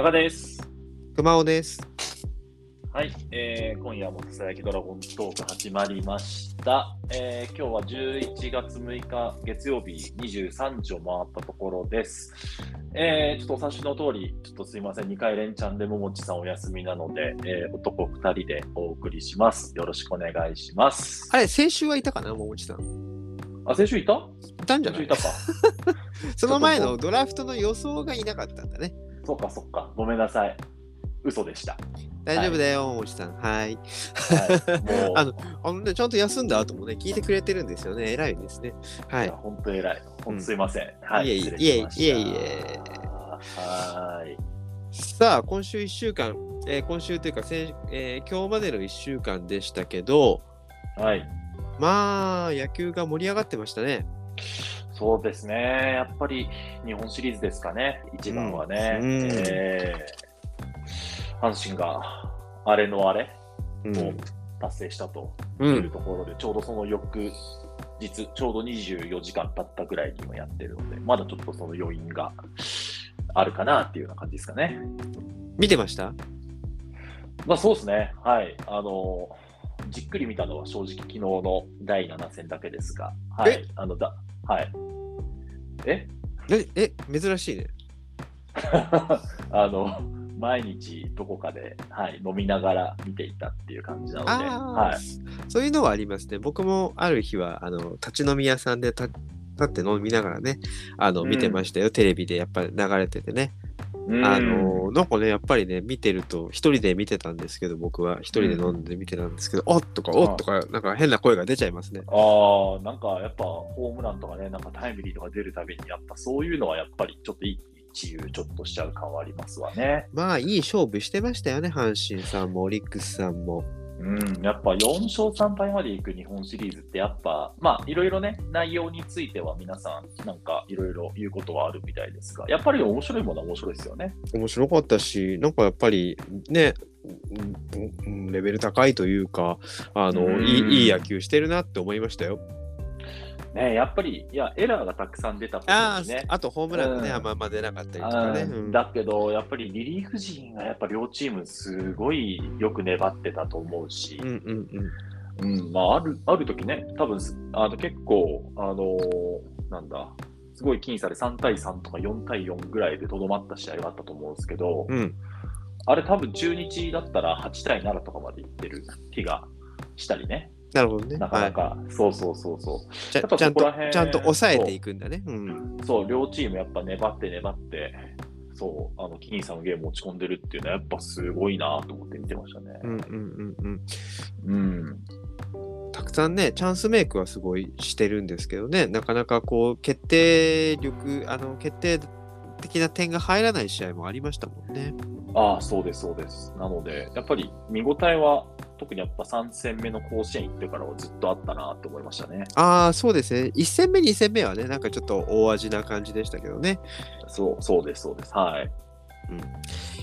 加賀です。熊尾です。はい、えー今夜もさやきドラゴントーク始まりました。えー今日は11月6日月曜日23時を回ったところです。えーちょっとお察しの通り、ちょっとすいません、2回連チャンでももちさんお休みなので、えー男2人でお送りします。よろしくお願いします。あれ、先週はいたかな、桃地さん。あ、先週いた？いたんじゃない？先週いたか。その前のドラフトの予想がいなかったんだね。そっかそっか。ごめんなさい。嘘でした。大丈夫だよ、桃地さん。はい。はい、もう、あのあのね、ちゃんと休んだ後もね、聞いてくれてるんですよね。偉いですね。はいいや。本当偉い。本当すいません。はいい。えいえいえいえいえはーい。さあ、今週1週間、えー今週というか先、えー今日までの1週間でしたけど、はい。まあ、野球が盛り上がってましたね。そうですね。やっぱり日本シリーズですかね。一番はね。うんうんえー阪神があれのあれうんを達成したとう。いうんところで、ちょうどその翌日、ちょうど24時間経ったぐらいにもやってるので、まだちょっとその余韻があるかなっていうような感じですかね。見てました？まあそうですね。はい。あの、じっくり見たのは正直昨日の第7戦だけですが、はいえ？あのだ、はい。え？え、え、珍しいね。あの、毎日どこかで、はい、飲みながら見ていたっていう感じなので、あーはい。そういうのはありますね。僕もある日は、あの、立ち飲み屋さんで立立って飲みながらね、あの、うん見てましたよ。テレビでやっぱり流れててね。うんあの、なんかね、やっぱりね、見てると、一人で見てたんですけど、僕は一人で飲んで見てたんですけど、おっとか、おっとか、なんか変な声が出ちゃいますね。ああ、なんかやっぱホームランとかね、なんかタイムリーとか出るたびに、やっぱそういうのはやっぱりちょっと一喜一憂ちょっとしちゃう感はありますわね。まあ、いい勝負してましたよね、阪神さんも、オリックスさんも。うん、やっぱ4勝3敗までいく日本シリーズってやっぱ、まあいろいろね、内容については皆さんなんかいろいろ言うことはあるみたいですが、やっぱり面白いものは面白いですよね。面白かったし、なんかやっぱりね、レベル高いというか、あの、うんいいいい野球してるなって思いましたよ。ねやっぱり、いや、エラーがたくさん出たことあにねあ、あとホームランがね、うんあんま出なかったりとかね。うんうんだけど、やっぱりリリーフ陣がやっぱ両チームすごいよく粘ってたと思うし、うんうんうん。うんまあ、あるある時ね、多分あの結構、あのーなんだ、すごい僅差で3対3とか4対4ぐらいでとどまった試合があったと思うんですけど、うん。あれ多分中日だったら8対7とかまでいってる気がしたりね、なるほどね。なかなか、そうそうそうそう。ちゃんとちゃんと抑えていくんだね。うん。そう、両チームやっぱ粘って粘って、そう、あの、キニさんのゲーム持ち込んでるっていうのはやっぱすごいなと思って見てましたね。うんうんうんうん。うん。たくさんね、チャンスメイクはすごいしてるんですけどね、なかなかこう、決定力、あの、決定的な点が入らない試合もありましたもんね。ああ、そうです、そうです。なので、やっぱり見応えは、特にやっぱ3戦目の甲子園行ってからはずっとあったなと思いましたね。ああ、そうですね。1戦目、2戦目はね、なんかちょっと大味な感じでしたけどね。そう、そうです、そうです。はい。うん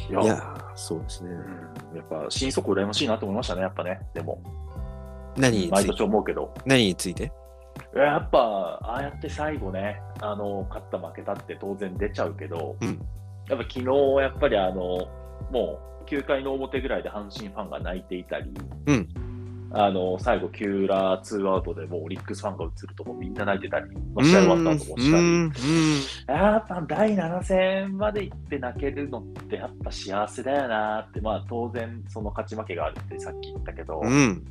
いや、いやー、そうですね。うんやっぱ、新速羨ましいなと思いましたね、やっぱね。でも、何について？毎年思うけど。何について？やっぱ、ああやって最後ね、あの、勝った負けたって当然出ちゃうけど、うんやっぱ昨日、やっぱりあの、もう9回の表ぐらいで阪神ファンが泣いていたり、うん。あの、最後、キューラーツーアウトでもうオリックスファンが映るともうみんな泣いてたり、まあ、試合終わった後もしたり、やっぱ第7戦まで行って泣けるのってやっぱ幸せだよなって、まあ当然その勝ち負けがあるってさっき言ったけど、うん。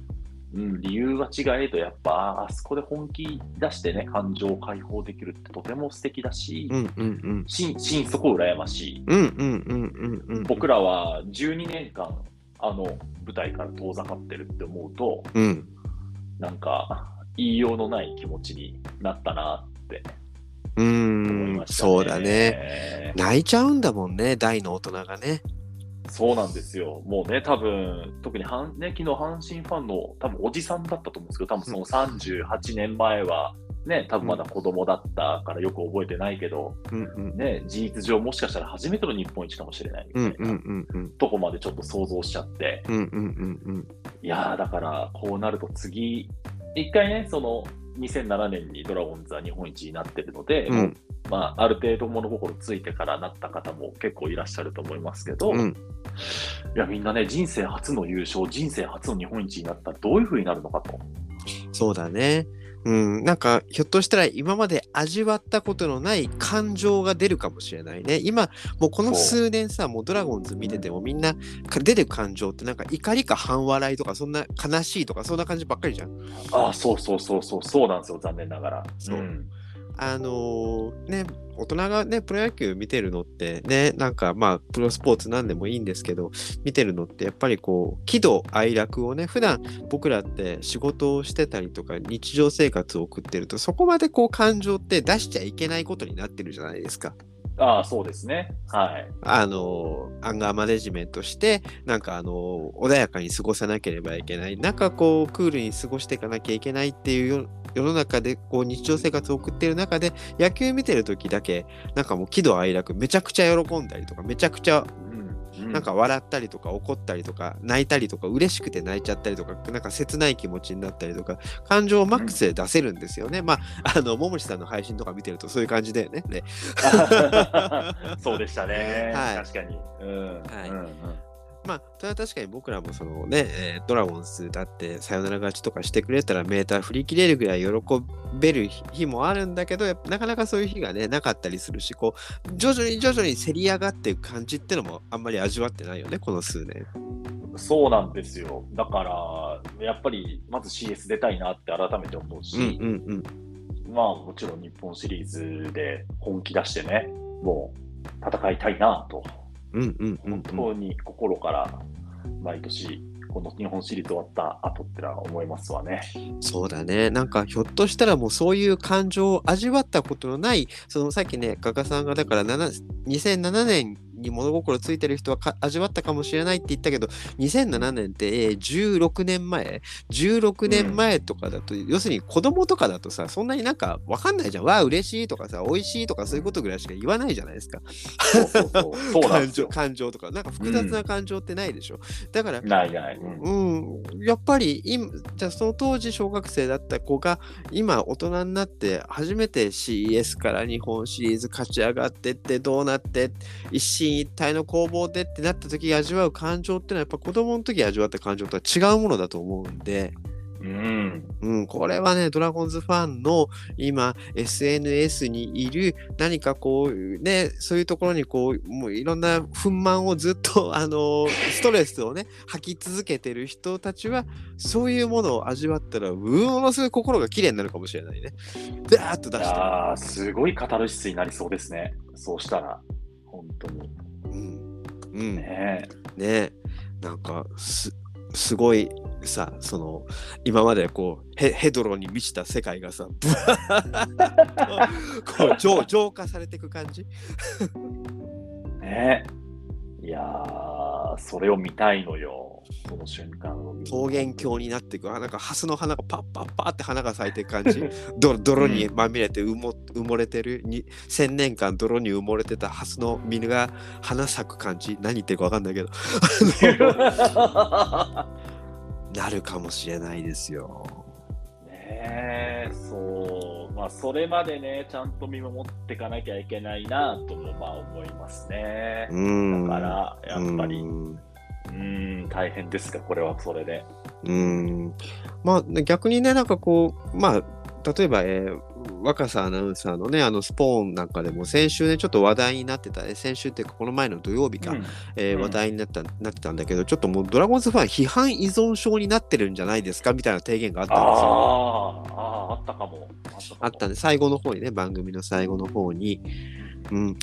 うん、理由は違えど、やっぱああそこで本気出してね、感情を解放できるってとても素敵だし、うんうんうん。心心底羨ましい。うんうんうんうんうん。僕らは12年間、あの舞台から遠ざかってるって思うと、うん。なんか言いようのない気持ちになったなってう思いんま。したね。そうだね。泣いちゃうんだもんね、大の大人がね。そうなんですよ。もうね、多分特にはん、ね、昨日阪神ファンの多分おじさんだったと思うんですけど、多分その38年前は、ね、多分まだ子供だったからよく覚えてないけど、うんうん。ね、事実上もしかしたら初めての日本一かもしれないみたいな。とこまでちょっと想像しちゃって、うんうんうんうん。いやーだからこうなると次、一回ね、その2007年にドラゴンズは日本一になってるので、うんまあ、ある程度物心ついてからなった方も結構いらっしゃると思いますけど、いうん。やみんなね、人生初の優勝、人生初の日本一になったらどういう風になるのかと。そうだね。うん、なんかひょっとしたら今まで味わったことのない感情が出るかもしれないね。今もうこの数年さもうドラゴンズ見ててもみんなか出る感情ってなんか怒りか半笑いとかそんな悲しいとかそんな感じばっかりじゃん。ああ、そうそうそうそう、そうなんですよ、残念ながら。そうんあのーね大人がねプロ野球見てるのってねなんかまあプロスポーツなんでもいいんですけど見てるのってやっぱりこう喜怒哀楽をね普段僕らって仕事をしてたりとか日常生活を送ってるとそこまでこう感情って出しちゃいけないことになってるじゃないですか。ああ、そうですね。はい。あのアンガーマネジメントしてなんかあの穏やかに過ごさなければいけないなんかこうクールに過ごしていかなきゃいけないっていう世の中でこう日常生活を送ってる中で野球見てる時だけなんかもう喜怒哀楽めちゃくちゃ喜んだりとかめちゃくちゃ、なんか笑ったりとか怒ったりとか泣いたりとか嬉しくて泣いちゃったりとかなんか切ない気持ちになったりとか感情をマックスで出せるんですよね。まああの桃地さんの配信とか見てるとそういう感じだよね。ね そうでしたね。はい確かに。うん。はいうんうんまあ、それは確かに僕らもそのね、えードラゴンズだってサヨナラ勝ちとかしてくれたらメーター振り切れるぐらい喜べる日もあるんだけど、なかなかそういう日がね、なかったりするし、こう、徐々に徐々にせり上がっていく感じってのもあんまり味わってないよね、この数年。そうなんですよ。だから、やっぱり、まず CS 出たいなって改めて思うし、うんうんまあ、もちろん日本シリーズで本気出してね、もう戦いたいなと、うん。うんうんうん本当に心から毎年、この日本シリーズ終わった後ってのは思いますわね。そうだね。なんかひょっとしたらもうそういう感情を味わったことのない、そのさっきね、画家さんがだから7 2007年に物心ついてる人はか味わったかもしれないって言ったけど、2007年って、えー16年前 ?16 年前とかだと、要するに子供とかだとさ、そんなになんかわかんないじゃん。わあ、嬉しいとかさ、美味しいとかそういうことぐらいしか言わないじゃないですか。感情とか、なんか複雑な感情ってないでしょ。だから、ないない。うんうん、やっぱり今じゃあその当時小学生だった子が今大人になって初めて CS から日本シリーズ勝ち上がってってどうなって一進一退の攻防でってなった時味わう感情っていうのはやっぱ子供の時味わった感情とは違うものだと思うんで、うん。うん、これはねドラゴンズファンの今 SNS にいる何かこうねそういうところにこうもういろんな不満をずっと あのストレスをね吐き続けてる人たちはそういうものを味わったらうものすごい心が綺麗になるかもしれないね。ダーッと出して。やーすごいカタルシスになりそうですね。そうしたら、本当に。うん、うん、ねねえなんかすすごいさその今までこうヘヘドロに満ちた世界がさブワ こう浄浄化されていく感じ？え。ねえ。いやー、それを見たいのよ。その瞬間桃源郷になっていく。あなんかハスの花がパッパッパーって花が咲いていく感じ。泥泥にまみれて埋も埋もれてる。に1000年間泥に埋もれてたハスの実が花咲く感じ。何言ってるか分かんないけど。なるかもしれないですよ。ねえ、そう。まあ、それまでね、ちゃんと見守っていかなきゃいけないなとも、まあ、思いますね。うんだから、やっぱり、うん、大変ですか、これはそれで。うんまあ逆にねなんかこうまあ例えば、えー若狭アナウンサーのねあのスポーンなんかでも先週ねちょっと話題になってたね先週っていうかこの前の土曜日か、うんうんえー話題になったなってたんだけどちょっともうドラゴンズファン批判依存症になってるんじゃないですかみたいな提言があったんですよ。あーあー、あったかも。あったかもあったね最後の方にね番組の最後の方に。うん、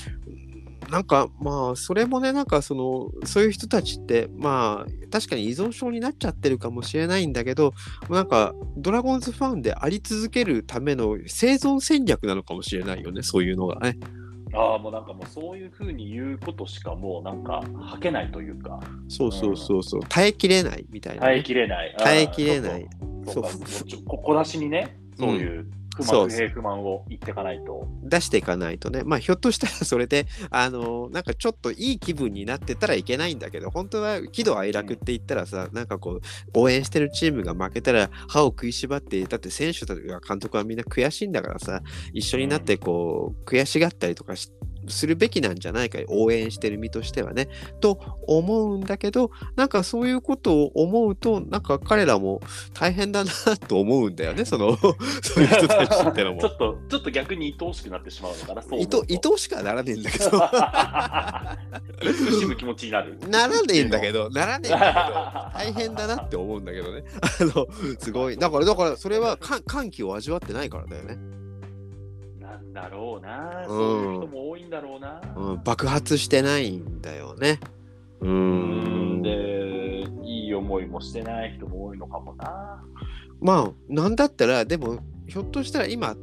なんかまあそれもねなんかそのそういう人たちってまあ確かに依存症になっちゃってるかもしれないんだけどなんかドラゴンズファンであり続けるための生存戦略なのかもしれないよねそういうのがね。ああ、もうなんかもうそういうふうに言うことしかもうなんか吐けないというか、そうそうそうそう耐えきれないみたいなね、耐えきれない。耐えきれない。そうか、そうもうここ出しにね、そういう不そう満、不平不満を言っていかないと。出していかないとね、まあ、ひょっとしたらそれで、あのなんかちょっといい気分になってたらいけないんだけど、本当は喜怒哀楽って言ったらさ、なんかこう、応援してるチームが負けたら歯を食いしばって、だって選手とか監督はみんな悔しいんだからさ、一緒になってこう、悔しがったりとかしするべきなんじゃないか応援してる身としてはね。と思うんだけどなんかそういうことを思うとなんか彼らも大変だなと思うんだよね。そのそういう人たちってのも。ちょっと、ちょっと逆に愛おしくなってしまうのかな、そう思いうと。と。愛おしくはならねえんだけど。慈しむ気持ちになる。ならねえんだけどならねえんだけど大変だなって思うんだけどね。あのすごい。だからだからそれはか歓喜を味わってないからだよね、なんだろうな、うん。そういう人も多いんだろうな。うん、爆発してないんだよね。ううんん。で、いい思いもしてない人も多いのかもな。まあなんだったらでもひょっとしたら今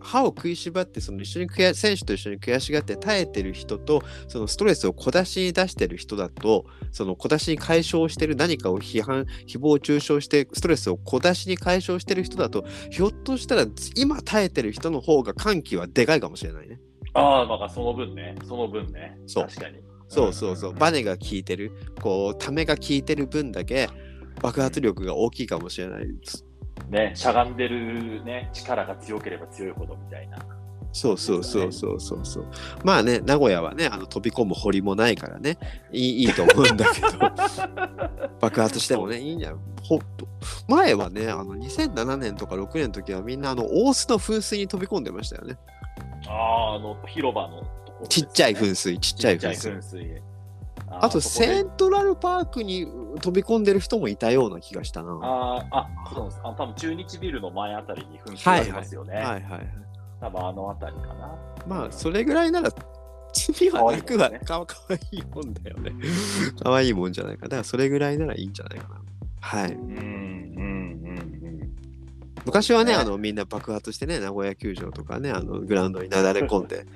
歯を食いしばってその一緒に悔選手と一緒に悔しがって耐えてる人とそのストレスを小出しに出してる人だとその小出しに解消してる何かを批判誹謗中傷してストレスを小出しに解消してる人だとひょっとしたら今耐えてる人の方が歓喜はでかいかもしれないね。ああ、まあその分ね、その分ね。そう確かに。そうそうそう、バネが効いてるこうためが効いてる分だけ爆発力が大きいかもしれないです。ね、しゃがんでるね、力が強ければ強いほどみたいな。そうそうそうそうそうそう。まあね、名古屋はね、あの飛び込む堀もないからね、いいいいと思うんだけど、爆発してもね、いいんじゃん。ほ前はね、あの2007年とか6年の時はみんなあの大須の噴水に飛び込んでましたよね。ああ、あの広場のところね、ちっちゃい噴水、ちっちゃい噴水。ああと、セントラルパークに飛び込んでる人もいたような気がしたな。はあーあ、そうです。あ多分中日ビルの前あたりに噴水ありますよね。いはいはい。多分あのあたりかな。まあ、それぐらいなら、罪はなくはか わいいもんだよね。かわいいもんじゃないか。だから、それぐらいならいいんじゃないかな。はい。うんうんうん昔はね、ねあのみんな爆発してね、名古屋球場とかね、あのグラウンドになだれ込んで、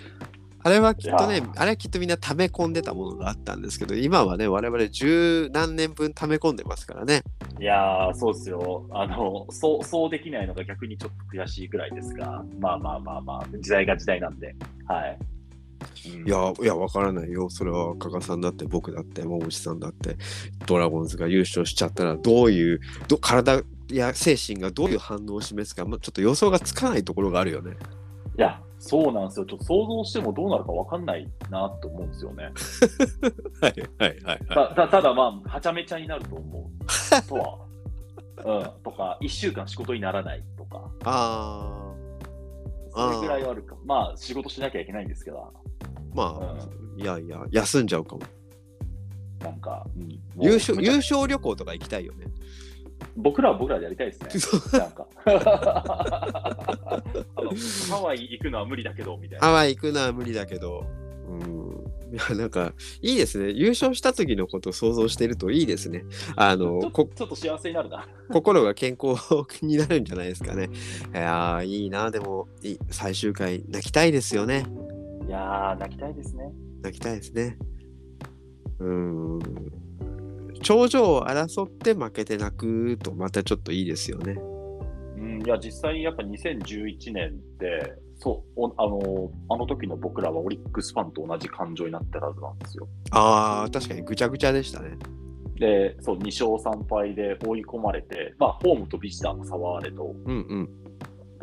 あれはきっとねあれはきっとみんな溜め込んでたものがあったんですけど、今はね、我々十何年分溜め込んでますからね。うん。いやー、そうですよ。あの、そう、そうできないのが逆にちょっと悔しいぐらいですが、まあまあまあまあ、時代が時代なんで、はい。うんいや、いや、わからないよ。それは、加賀さんだって、僕だって、桃地さんだって、ドラゴンズが優勝しちゃったら、どういう、ど体や精神がどういう反応を示すか、まあ、ちょっと予想がつかないところがあるよね。いや、そうなんですよ。ちょっと想像してもどうなるかわかんないなと思うんですよね。はい、はい、はい。たたただまあ、はちゃめちゃになると思う。とは。うん、とか、1週間仕事にならないとか、あそれぐらいはあるか。まあ、仕事しなきゃいけないんですけど、ー、まあ、いやいや、休んじゃうかも。なんか、うん優勝優勝旅行とか行きたいよね。僕らは僕らでやりたいですね。なんか。ハワイ行くのは無理だけど、みたいな。ハワイ行くのは無理だけど、うん。いや、なんか、いいですね。優勝した時のことを想像してるといいですね。あちょの、こちょっと幸せになるな。心が健康になるんじゃないですかね。いやーいいな。でも、いい最終回、泣きたいですよね。いやー、泣きたいですね。泣きたいですね。うん。頂上を争って負けて泣くとまたちょっといいですよね。うん、いや、実際やっぱ2011年って、そう、おあの、あの時の僕らはオリックスファンと同じ感情になってるはずなんですよ。ああ、確かにぐちゃぐちゃでしたね。で、そう、2勝3敗で追い込まれて、まあ、ホームとビジターの差はあれと、うんうん。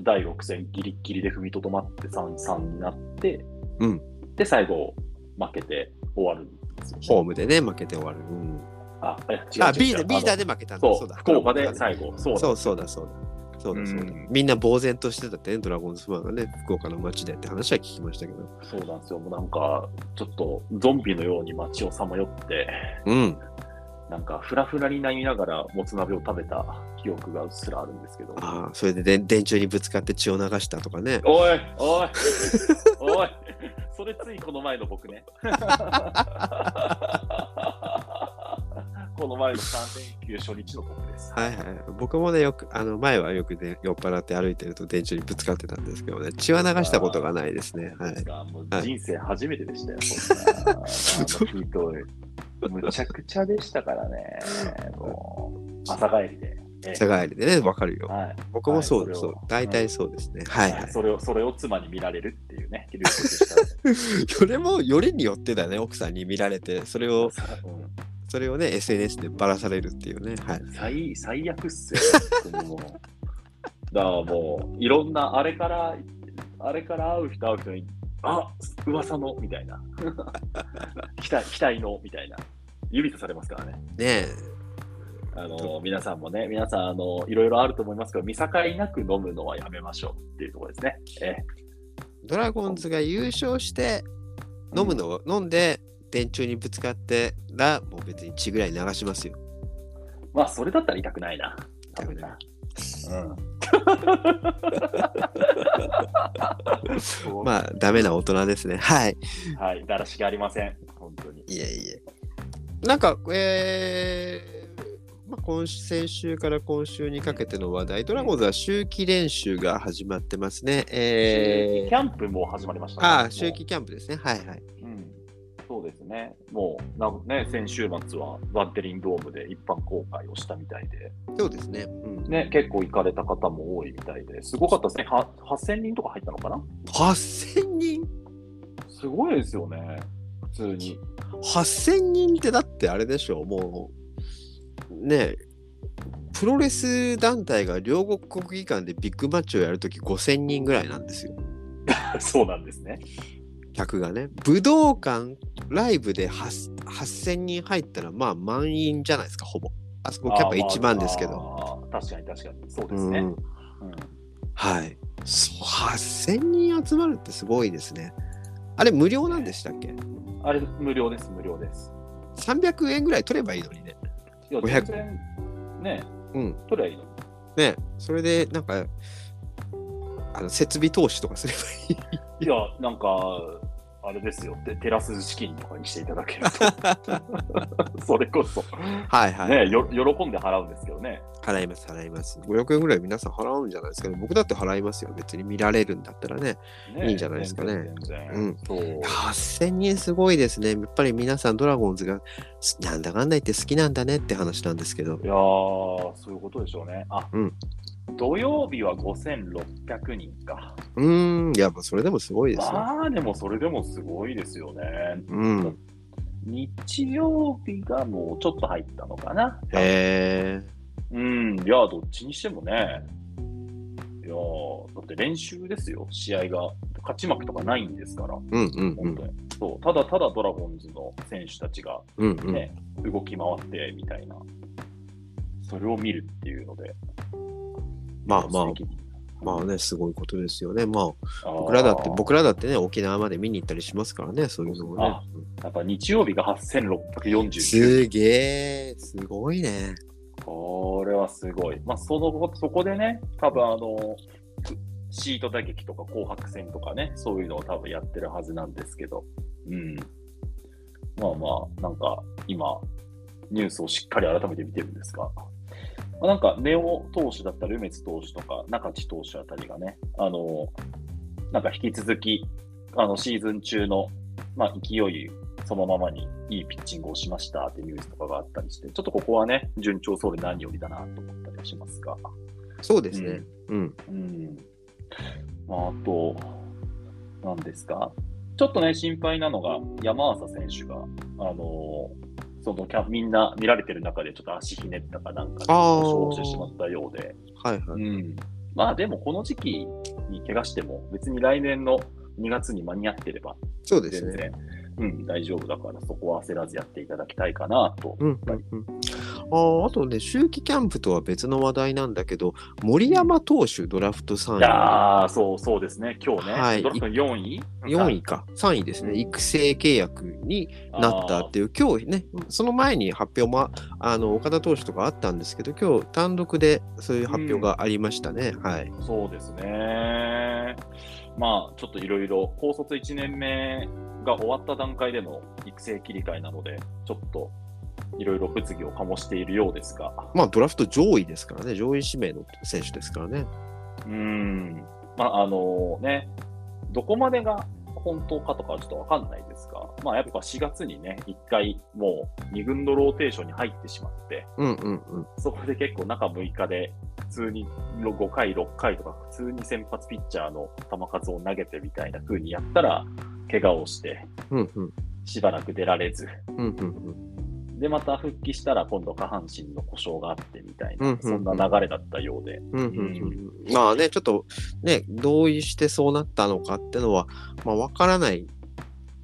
第6戦ギリッギリで踏みとどまって3-3になって、うんで、最後、負けて終わるんですよ、ホームでね、負けて終わる。うん、あ、違うあ、ビーダー、ビーダーでで負けたんだ。そうだ。福岡で最後、そうだそうそうだそうだ。そうだそうだ。うんみんな呆然としてたってね、ドラゴンズファンがね、福岡の街でって話は聞きましたけど。そうなんですよ。もうなんか、ちょっとゾンビのように街をさまよって、うん。なんかフラフラになりながらもつ鍋を食べた記憶がうっすらあるんですけど。ああ、それで電電柱にぶつかって血を流したとかね。おいおい おいそれついこの前の僕ね。この前の3連休初日の僕です。はいはい。僕もね、よく、あの、前はよくね、酔っ払って歩いてると電柱にぶつかってたんですけどね、血は流したことがないですね。はい。人生初めてでしたよ、そんな。あのひどい。むちゃくちゃでしたからね。もう朝帰りで。ええ社帰りでね、わかるよ。はい。僕もそうです。大体そうですね。はいはい。それを、それを妻に見られるっていうね、ルールでした。それもよりによってだね、奥さんに見られて、それを、うんそれをね、SNS でばらされるっていうね。はい。最最悪っすよ。だからもう、いろんな、あれから、あれから会う人会う人に、あ噂のみたいな。期待期待のみたいな。指さされますからね。ねえ。あの皆さんもね、皆さんあの、いろいろあると思いますけど、見境なく飲むのはやめましょうっていうところですね。えドラゴンズが優勝して、飲むのを、飲んで、電柱にぶつかってら、もう別に血ぐらい流しますよ。まあ、それだったら痛くないな。痛くないうん。まあ、ダメな大人ですね。はい。はい、だらしがありません。本当に。いえいえ。なんか、えーまあ、今先週から今週にかけての話題、ドラゴンズは秋季練習が始まってますね。えーキャンプも始まりましたね。ああ、もう秋季キャンプですね。はいはい。うん。そうですね。もう、なんね、先週末はバッテリンドームで一般公開をしたみたいで、そうですね。うん、ね、結構行かれた方も多いみたいで、すごかったですね。は8000人とか入ったのかな？8000人？すごいですよね。普通に。8000人ってだってあれでしょもうねえプロレス団体が両国国技館でビッグマッチをやるとき5000人ぐらいなんですよ そうなんですね。客がね武道館ライブで8 8000人入ったらまあ満員じゃないですかほぼあそこキャパ1万ですけど、ど。あー確かに確かに。そうでうんすね。うんはいそう8000人集まるってすごいですねあれ無料なんでしたっけ？あれ、無料です、無料です。300円ぐらい取ればいいのにねいや、500全然、ね、うん取りゃいいのに。ねそれでなんかあの設備投資とかすればいいいや、なんか、あれですよって、テラス資金とかにしていただけると。それこそ、はいはい、ねよ、喜んで払うんですけどね。払います払います。500円ぐらい皆さん払うんじゃないですかね。僕だって払いますよ別に見られるんだったらね。ねいいんじゃないですかね。うん。そう。8000人すごいですね。やっぱり皆さんドラゴンズがすなんだかんだ言って好きなんだねって話なんですけど。いやー、そういうことでしょうね。あ、うん土曜日は5600人か。うーんいやそれでもすごいですよ、まあ、でもそれでもすごいですよね。うん日曜日がもうちょっと入ったのかな。へえうん、いや、どっちにしてもね。いやーだって練習ですよ、試合が。勝ち負けとかないんですから、うんうんうん本当に。そうただただドラゴンズの選手たちがうんうんね、動き回ってみたいな、それを見るっていうので、まあまあまあねすごいことですよね。まあ僕らだって僕らだってね沖縄まで見に行ったりしますからねそういうのをね。あやっぱ日曜日が8649。すげえすごいね。これはすごい。まあ、そのそこでね、多分あの、シート打撃とか紅白戦とかね、そういうのを多分やってるはずなんですけど、うん。まあまあ、なんか今、ニュースをしっかり改めて見てるんですが、まあ、なんかネオ投手だったら梅津投手とか中地投手あたりがね、あの、なんか引き続き、あのシーズン中の、まあ、勢いそのままにいいピッチングをしましたってニュースとかがあったりして、ちょっとここはね、順調そうで何よりだなと思ったりはしますが。そうですねうんうん。まあ、あと、なんですか？ちょっとね、心配なのが、山浅選手が、あのそのキャみんな見られてる中でちょっと足ひねったかなんかであー。負傷してしまったようで、はいはい。うん、まあでもこの時期に怪我しても別に来年の2月に間に合ってればそうですね。うん、大丈夫だからそこは焦らずやっていただきたいかなと。うんうんうん、あああとね、秋季キャンプとは別の話題なんだけど、森山投手、ドラフト3い位。やーそうそうですね、今日ね、はい。ドラフト4位？4位か、3位ですね、育成契約になったっていう、今日ね、その前に発表も、あの岡田投手とかあったんですけど、今日単独でそういう発表がありましたね。はい。そうですね。まあ、ちょっといろいろ、高卒1年目が終わった段階での育成切り替えなので、ちょっといろいろ物議を醸しているようですが、まあ、ドラフト上位ですからね、上位指名の選手ですからね。うーん、まあ、あのね、どこまでが本当かとかはちょっとわかんないですが、まあ、やっぱ4月にね、1回もう2軍のローテーションに入ってしまって、うんうんうん。そこで結構中6日で普通に5回、6回とか普通に先発ピッチャーの球数を投げてみたいな風にやったら、怪我をして、うんうん。しばらく出られず、うんうんで、また復帰したら今度下半身の故障があってみたいな、うんうんそんな流れだったようで。うんうんうん。まあね、ちょっとね、どうしてそうなったのかってのは、まあわからない。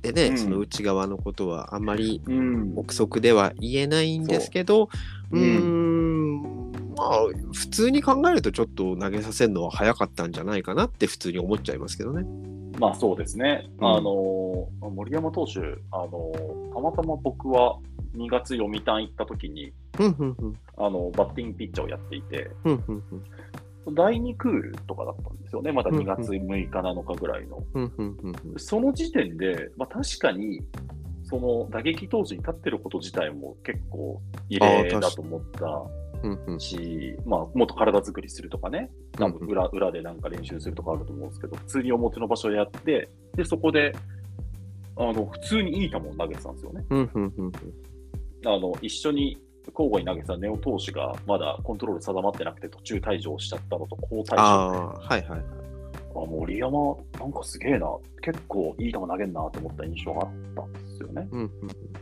でね、うんその内側のことはあんまりうん。憶測では言えないんですけど、うそうーん、まあ、普通に考えるとちょっと投げさせるのは早かったんじゃないかなって普通に思っちゃいますけどね。まあそうですね。うんあの、森山投手、あの、たまたま僕は2月読谷行った時に、うんうんうん。あの、バッティングピッチャーをやっていて、うんうんうん。第2クールとかだったんですよね。まだうんうん2月6日、7日ぐらいの。うんうんうんうん。その時点で、まあ確かに、その打撃投手に立ってること自体も結構異例だと思ったし、まあ、もっと体作りするとかね、裏裏でなんか練習するとかあると思うんですけど、普通に表の場所でやって、で、そこで、あの、普通にいい球を投げてたんですよね。うんうんうんあの、一緒に交互に投げてたネオ投手がまだコントロール定まってなくて途中退場しちゃったのと好退場で、あああ、はいはい。森山、なんかすげえな、結構いい球投げんなと思った印象があったんですよね。うんうん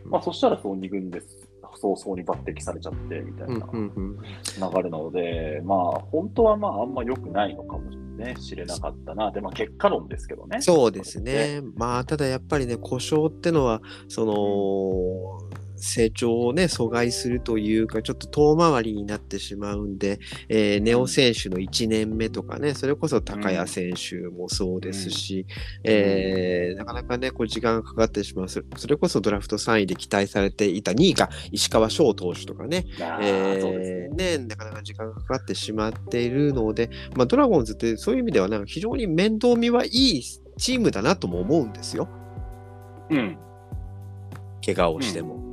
まあ、そしたらそう2軍です。早々に抜擢されちゃってみたいうんなうんうん流れなので、まあ、本当はまあ、あんま良くないのかもね、知れなかったな。で、まあ、結果論ですけどね。そうですね。まあ、ただやっぱりね、故障ってのは、その、成長をね、阻害するというか、ちょっと遠回りになってしまうんで、えーネオ選手の1年目とかね、それこそ高谷選手もそうですし、えーなかなかね、こう時間がかかってしまう。それこそドラフト3位で期待されていた2位が石川翔投手とかね、えそうですね。ーね、なかなか時間がかかってしまっているので、まあ、ドラゴンズってそういう意味ではなんか非常に面倒見はいいチームだなとも思うんですよ。うん。怪我をしても。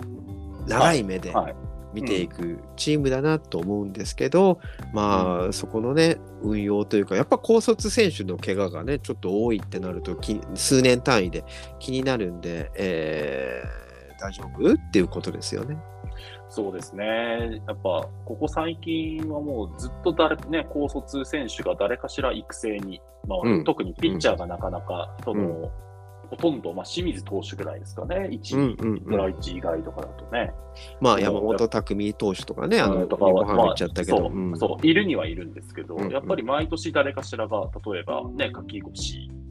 長い目ではい。見ていくチームだなと思うんですけど、まあそこのね、運用というか、やっぱ高卒選手の怪我がね、ちょっと多いってなるとき、数年単位で気になるんで、えー大丈夫？っていうことですよね。そうですね。やっぱ、ここ最近はもうずっと誰、ね、高卒選手が誰かしら育成に、まあうん特にピッチャーがなかなか、その、うんほとんど、まあ、清水投手ぐらいですかね。1位、うんうんうんドラ1以外とかだとね。まあ山本匠投手とかね、あの、うんとかは、まあ行っちゃったけど、そう、うんそう、いるにはいるんですけど、うんうんやっぱり毎年誰かしらが、例えばね、柿越、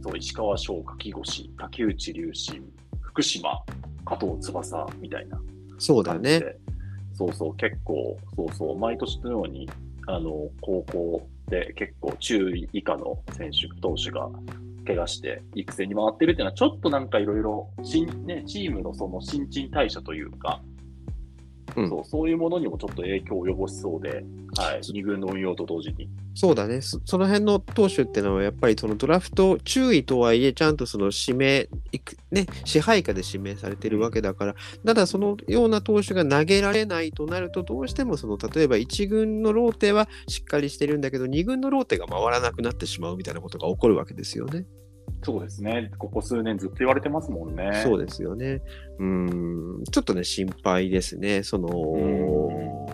そう、石川翔、柿越、竹内隆信、福島、加藤翼みたいなそうだね。そうそう、結構、そうそう、毎年のように、あの、高校で結構中位以下の選手、投手が怪我して育成に回ってるっていうのは、ちょっとなんかいろいろ、ね、チームのその新陳代謝というか、うんそう、そういうものにもちょっと影響を及ぼしそうで、はい、二軍の運用と同時に。そうだね。そその辺の投手ってのは、やっぱりそのドラフト注意とはいえ、ちゃんとその指名、いくね、支配下で指名されてるわけだから、ただそのような投手が投げられないとなると、どうしてもその、例えば1軍のローテはしっかりしてるんだけど、2軍のローテが回らなくなってしまうみたいなことが起こるわけですよね。そうですね、ここ数年ずっと言われてますもんね。そうですよね。うーん、ちょっとね、心配ですね。その、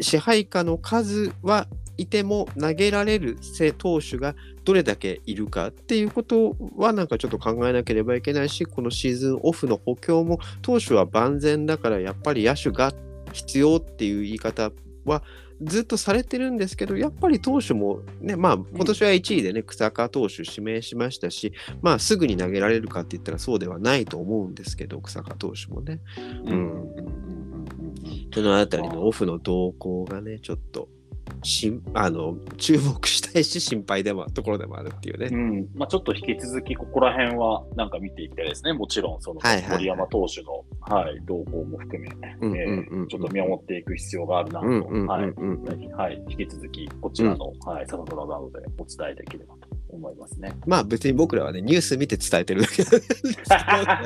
支配下の数はいても投げられる正投手がどれだけいるかっていうことはなんかちょっと考えなければいけないし、このシーズンオフの補強も投手は万全だからやっぱり野手が必要っていう言い方はずっとされてるんですけど、やっぱり投手もね、まあ今年は1位でね、草川投手指名しましたし、まあすぐに投げられるかって言ったらそうではないと思うんですけど、草川投手もね。うん。そのあたりのオフの動向がね、ちょっとしあの注目したいし、心配でもところでもあるっていうね。うんまあ、ちょっと引き続きここら辺はなんか見ていきたいですね。もちろんその森山投手の、はい、動向も含め、ちょっと見守っていく必要があるなと、うんうんうんはい引き続きこちらの、はい、サタドラなどでお伝えできればと思いますね。まあ別に僕らはね、ニュース見て伝えてるだけ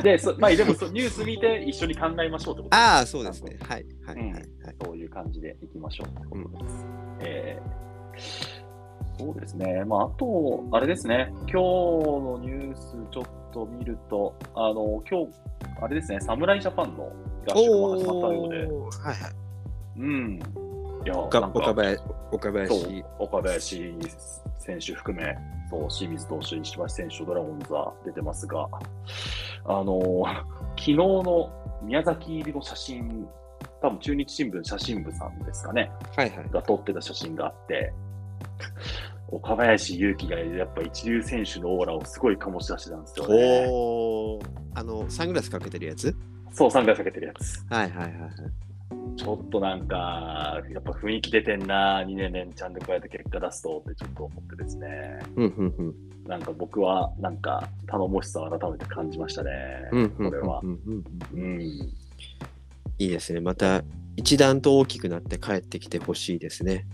で そまあ、でもそニュース見て一緒に考えましょうってことああ、そうですね。はい。はい。はい。はい。そういう感じでいきましょうということです。えーそうですね。まあ、あと、あれですね。今日のニュースちょっと見ると、あの、今日、あれですね、侍ジャパンの合宿も始まったようで、はいはい。うん。いや、岡林、岡そう林。岡林選手含め、そう清水投手、石橋選手、ドラゴンズは出てますが、あの昨日の宮崎入りの写真、多分中日新聞写真部さんですかね、はいはい。が撮ってた写真があって、岡林勇輝がやっぱ一流選手のオーラをすごい醸し出してたんですよね。おーあの、サングラスかけてるやつ？そう、サングラスかけてるやつ。はいはいはいはい。ちょっとなんか、やっぱ雰囲気出てんな、2年連チャンでこうやって結果出すとってちょっと思ってですね。うんうんうん。なんか僕はなんか頼もしさを改めて感じましたね。これはうんうんうんうん。いいですね。また一段と大きくなって帰ってきてほしいですね。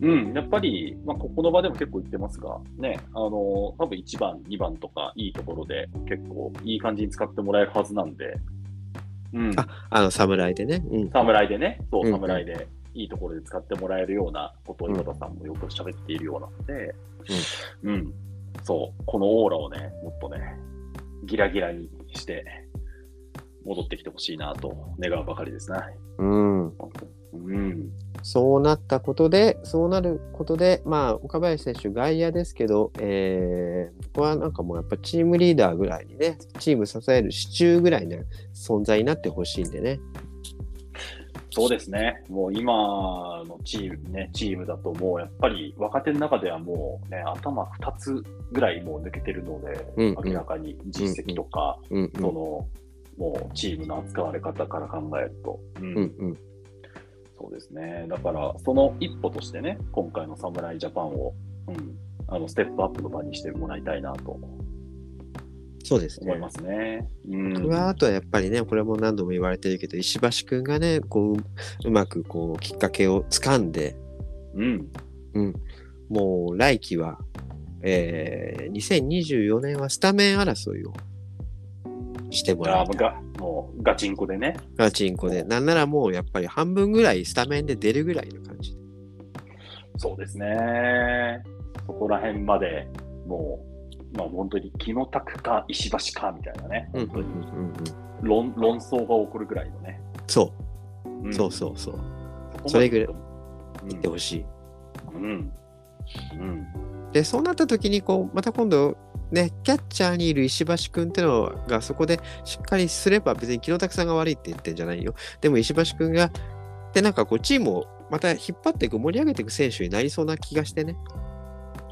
うん、やっぱり、まあ、ここの場でも結構言ってますが、ね、あの、多分1番、2番とかいいところで結構いい感じに使ってもらえるはずなんで、うん、ああの、侍でね。うん。侍でね、そうう、んうん侍でいいところで使ってもらえるようなことを岩田さんもよく喋っているようなので、うん、そう、このオーラをね、もっとね、ギラギラにして、戻ってきてほしいなと願うばかりですね。うん。うん。そうなったことで、そうなることで、まあ、岡林選手、外野ですけど、えー僕はなんかもうやっぱチームリーダーぐらいにね、チーム支える支柱ぐらいの存在になってほしいんでね。そうですね。もう今のチームね、チームだともうやっぱり若手の中ではもうね、頭2つぐらいもう抜けてるので、うんうん明らかに実績とか、うんうんその、もうチームの扱われ方から考えると、うんうんうんそうですね。だから、その一歩としてね、今回の侍ジャパンを、うん、あのステップアップの場にしてもらいたいなとそうですね思い。ますね。うん、僕はあとはやっぱりね、これも何度も言われてるけど、石橋くんがね、こう、うまくこう、きっかけをつかんで、うん、もう来季は、えー、2024年はスタメン争いをしてもらいたい。あがもうガチンコでね、ガチンコで。なんならもうやっぱり半分ぐらいスタメンで出るぐらいの感じ。そうですね。そこら辺までもう、まあ本当に木の拓か石橋かみたいなね、うん本当にうんうんうん論論争が起こるぐらいのね。そう、うんそうそうそう。こまでそれぐらいうん言ってほしい。うん。うん。で、そうなった時に、こう、また今度、ね、キャッチャーにいる石橋君ってのがそこでしっかりすれば別に木野拓さんが悪いって言ってんじゃないよ。でも石橋君が、で、なんかこうチームをまた引っ張っていく、盛り上げていく選手になりそうな気がしてね。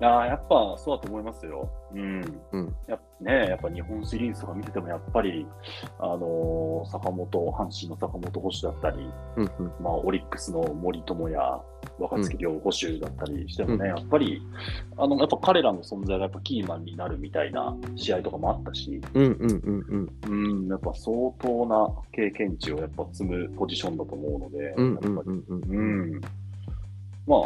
ああ、やっぱそうだと思いますよ。うん。うんやっぱね、やっぱ日本シリーズとか見てても、やっぱり、あのー坂本、阪神の坂本捕手だったり、うんうん。まあ、オリックスの森友や若月亮捕手だったりしてもね、うんやっぱり、あの、やっぱ彼らの存在がやっぱキーマンになるみたいな試合とかもあったし、うんうんうんうん。うん、やっぱ相当な経験値をやっぱ積むポジションだと思うので、うんうんうんうん。うん。まあ、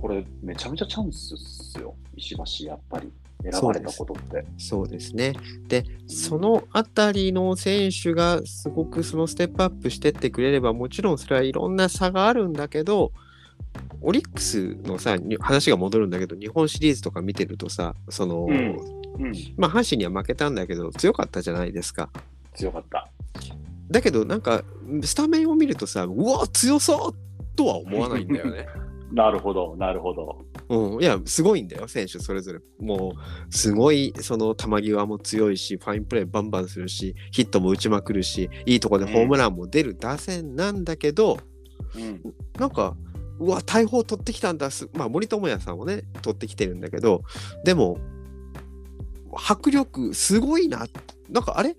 これ、めちゃめちゃチャンスっすよ、石橋、やっぱり。選ばれたことって。そうですね。で、そのあたりの選手がすごくそのステップアップしてってくれれば、もちろんそれはいろんな差があるんだけど、オリックスのさ、に話が戻るんだけど、日本シリーズとか見てるとさ、その、うんうん、まあ、阪神には負けたんだけど、強かったじゃないですか。強かった。だけど、なんか、スタメンを見るとさ、うわ、強そうとは思わないんだよね。なるほど、なるほど。うん、いや、すごいんだよ、選手それぞれ。もう、すごい、その球際も強いし、ファインプレーバンバンするし、ヒットも打ちまくるし、いいとこでホームランも出る打線なんだけど、うん、なんか、うわ、大砲取ってきたんだす。まあ、森友哉さんをね、取ってきてるんだけど、でも、迫力、すごいな。なんか、あれ？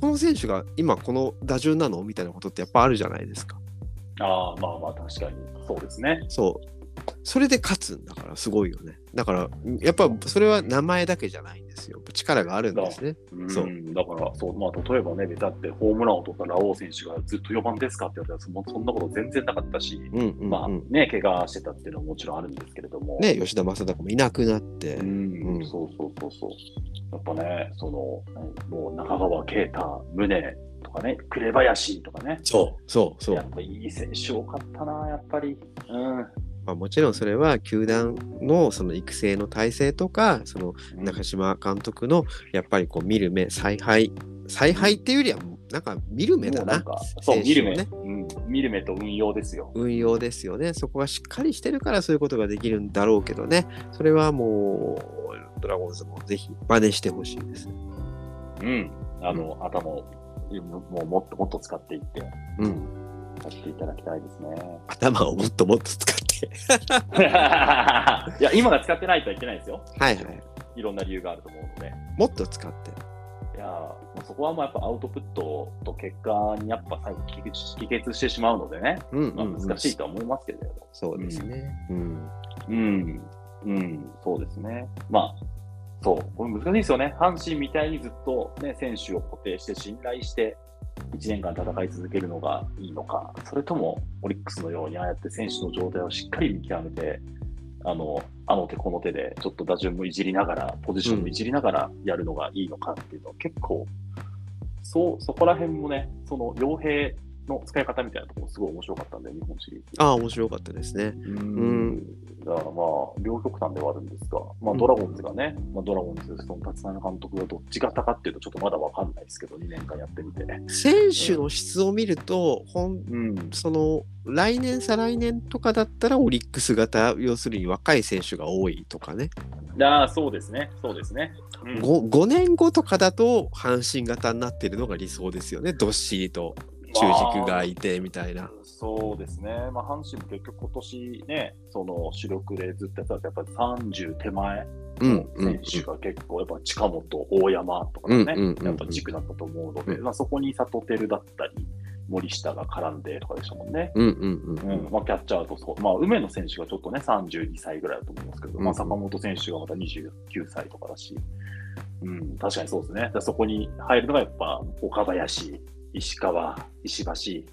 この選手が今この打順なの？みたいなことってやっぱあるじゃないですか。ああ、まあまあ、確かに。そうですね。そう。それで勝つんだから、すごいよね。だから、やっぱそれは名前だけじゃないんですよ。力があるんですね。うん、そうだから、そう、まあ、例えばね、だってホームランを取ったラオウ選手がずっと4番ですかって言われたら、そそんなこと全然なかったし、うんうんうん。まあね、怪我してたっていうのはもちろんあるんですけれども。ね、吉田正尚もいなくなって。うん、うんそうそうそうそう。やっぱね、その、もう中川圭太、宗とかね、紅林とかね。そう、そう、そうや。っぱいい選手多かったな、やっぱり。うん。まあ、もちろんそれは球団のその育成の体制とか、その中島監督のやっぱりこう見る目、采配、采配っていうよりは、なんか見る目だな。そう、見る目、うん。見る目と運用ですよ。運用ですよね。そこがしっかりしてるからそういうことができるんだろうけどね。それはもう、ドラゴンズもぜひ真似してほしいです。うん。あの、うん、頭をもうもっともっと使っていって。うん。やっていただきたいですね。頭をもっともっと使って いや、今が使ってないとはいけないですよ。はいはい。いろんな理由があると思うので。もっと使って。いやもうそこはもうやっぱアウトプットと結果にやっぱ最後帰結してしまうのでね、うん、まあ、難しいとは思いますけれど。そうですね。うん。うん。うん、そうですね。まあ、そう、これ難しいですよね。阪神みたいにずっと、ね、選手を固定して信頼して1年間戦い続けるのがいいのか、それともオリックスのようにああやって選手の状態をしっかり見極めて、あのあの手この手でちょっと打順もいじりながら、ポジションもいじりながらやるのがいいのかっていうのは、結構、そうそこら辺もね、その傭兵の使い方みたいなところすごい面白かったんで、日本シリーズ。ああ、面白かったですね。うん。だからまあ、両極端ではあるんですが、まあ、ドラゴンズがね、うん、まあ、ドラゴンズ、その立浪監督がどっち型かっていうと、ちょっとまだわかんないですけど、2年間やってみてね。選手の質を見ると、うん、ほんその来年、再来年とかだったら、オリックス型、要するに若い選手が多いとかね。ああ、そうですね、そうですね。うん、5, 5年後とかだと、阪神型になってるのが理想ですよね、どっしりと。中軸がいてみたいな、まあ、そうですね、まあ、阪神も結局今年ね、その主力でずっとやってたやっぱり30手前の選手が結構、やっぱ近本、大山とかね、やっぱ軸だったと思うので、まあ、そこに里輝だったり、森下が絡んでとかでしたもんね。うんまあ、キャッチャーとそう、まあ、梅野選手がちょっとね、32歳ぐらいだと思いますけど、うん、まあ、坂本選手がまた29歳とかだし、うん、確かにそうですね。そこに入るのがやっぱ岡林、石川、石橋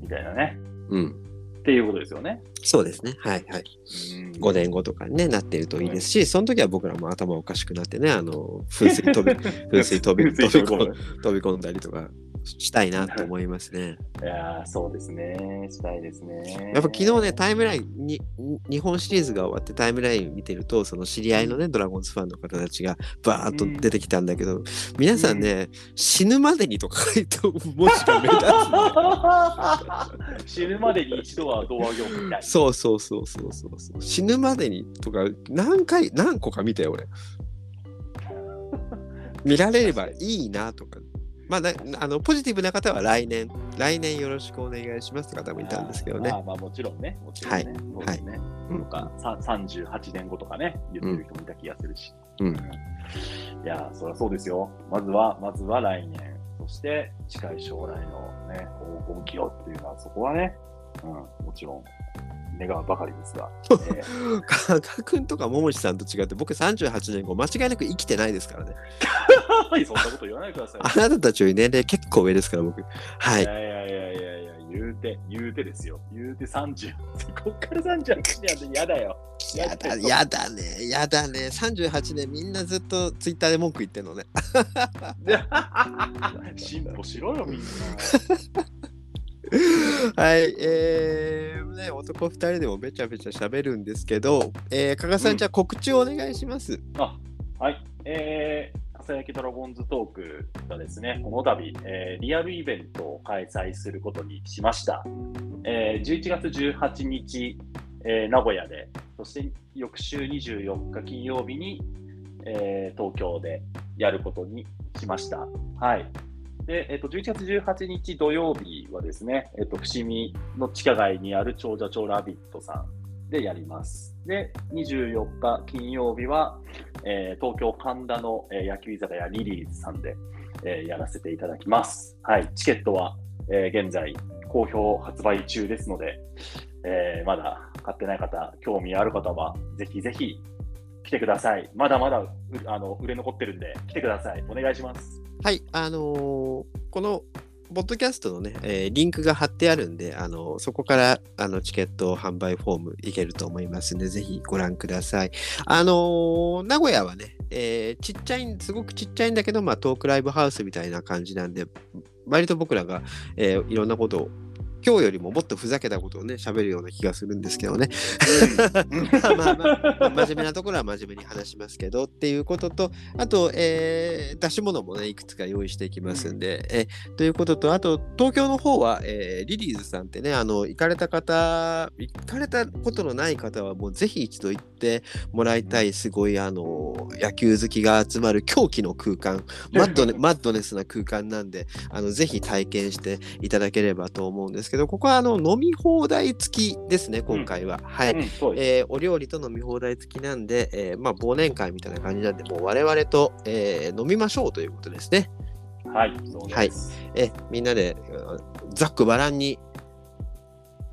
みたいなね。うん。っていうことですよね。そうですね。はいはい。5年後とかに、ね、なってるといいですし、その時は僕らも頭おかしくなってね、あの、噴水飛び、噴水飛び、飛び込んだりとかしたいなと思いますね。いやそうですね。したいですね。やっぱ昨日ね、タイムラインに、日本シリーズが終わってタイムライン見てると、その知り合いのね、ドラゴンズファンの方たちがバーッと出てきたんだけど、うん、皆さんね、うん、死ぬまでにとか書いて、文字が目立つ、死ぬまでに一度は動画業みたいそうそうそうそうそう。死ぬまでにとか、何回、何個か見たよ、俺。見られればいいなとかまあ、あのポジティブな方は来年、来年よろしくお願いしますって方もいたんですけどね。まあ、まあ、もちろんね。もちろんね。はい。ね、はい、とか、38年後とかね、言ってる人もいた気がするし。うん。いや、そりゃそうですよ。まずは、まずは来年、そして近い将来のね、黄金期をっていうのは、そこはね、うん、もちろん願うばかりですが。えー、加賀君とか桃地さんと違って、僕38年後、間違いなく生きてないですからね。そんなこと言わないでください。あなたたちより年齢結構上ですから、僕。はい。いやいやいやいやいや、言うて、言うてですよ。言うて30。こっから38年で嫌だよ。やだ、やだね、やだね。38年みんなずっとツイッターで文句言ってんのね。進歩しろよ、みんな。はい、えー、ね、男2人でもべちゃべちゃ喋るんですけど、えー、加賀さん、うん、じゃあ告知をお願いします。あはい、えー、朝焼きドラゴンズトークがですね、この度、えー、リアルイベントを開催することにしました。えー、11月18日、えー、名古屋で、そして翌週24日金曜日に、えー、東京でやることにしました。はい。で、えっと、11月18日土曜日はですね、えっと、伏見の地下街にある長者町ラビットさんでやります。で、24日金曜日は、えー、東京神田の、えー、野球居酒屋リリーズさんで、えー、やらせていただきます。はい、チケットは、えー、現在好評発売中ですので、えー、まだ買ってない方、興味ある方は、ぜひぜひ来てください。まだまだあの売れ残ってるんで、来てください。お願いします。はい、あのー、このポッドキャストのね、えー、リンクが貼ってあるんで、あの、そこからあのチケット販売フォームいけると思いますので、ぜひご覧ください。あのー、名古屋はね、えちっちゃい、すごくちっちゃいんだけど、まあ、トークライブハウスみたいな感じなんで、割と僕らが、えいろんなことを今日よりももっとふざけたことをね、喋るような気がするんですけどね。まあまあまあ、まあ真面目なところは真面目に話しますけどっていうことと、あと、えー出し物もね、いくつか用意していきますんで、えということと、あと、東京の方は、えーリリーズさんってね、あの、行かれた方、行かれたことのない方は、もうぜひ一度行ってもらいたい、すごい、あの、野球好きが集まる狂気の空間、マッドネマッドネスな空間なんで、あの、ぜひ体験していただければと思うんですけど、ここは、あの、飲み放題付きですね、今回は。はい。うん、そうです。えーお料理と飲み放題付きなんで、えーまあ、忘年会みたいな感じなんで、もう我々と、えー飲みましょうということですね。はい、そうです。えーみんなで、うんざっくばらんに、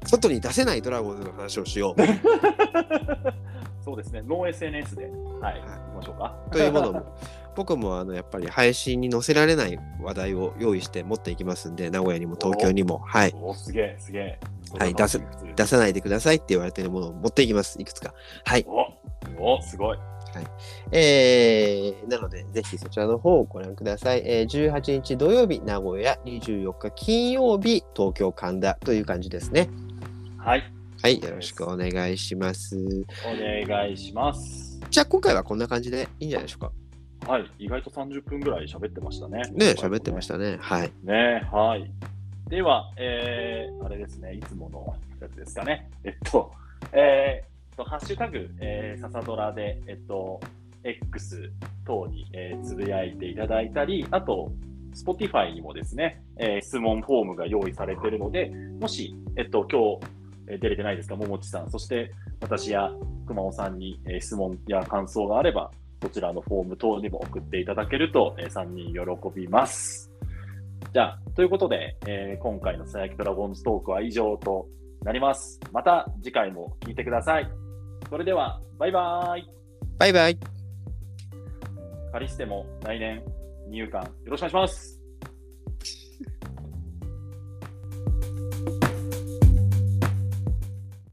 外に出せないドラゴンズの話をしよう そうですね、ノー SNS で、はい、行きましょうか。というものも、僕もあのやっぱり配信に載せられない話題を用意して持っていきますんで、名古屋にも東京にも、はい、おすげえ、すげえ。はい出す出さないでくださいって言われてるものを持っていきます、いくつか。はい。おお、すごい。えーなので、ぜひそちらの方をご覧ください。えー18日土曜日、名古屋、24日金曜日、東京神田という感じですね。はい、はい、よろしくお願いします。お願いします。じゃあ、今回はこんな感じでいいんじゃないでしょうか。はい、意外と30分ぐらい喋ってましたね。ね、喋ってましたね。はい。ねはい。では、えー、あれですね、いつものやつですかね。えっと、えー、とハッシュタグ、えー、ササドラで、えっと、X 等に、えーつぶやいていただいたり、あと、Spotify にもですね、えー質問フォームが用意されているので、もし、えっと、今日、えー出れてないですか、ももちさん、そして私や熊尾さんに、えー質問や感想があれば、こちらのフォーム等にも送っていただけると、えー3人喜びます。じゃあ、ということで、えー今回のさやきドラゴンズトークは以上となります。また次回も聞いてください。それでは、バイバーイ。バイバイ。カリステも来年入館よろしくお願いします。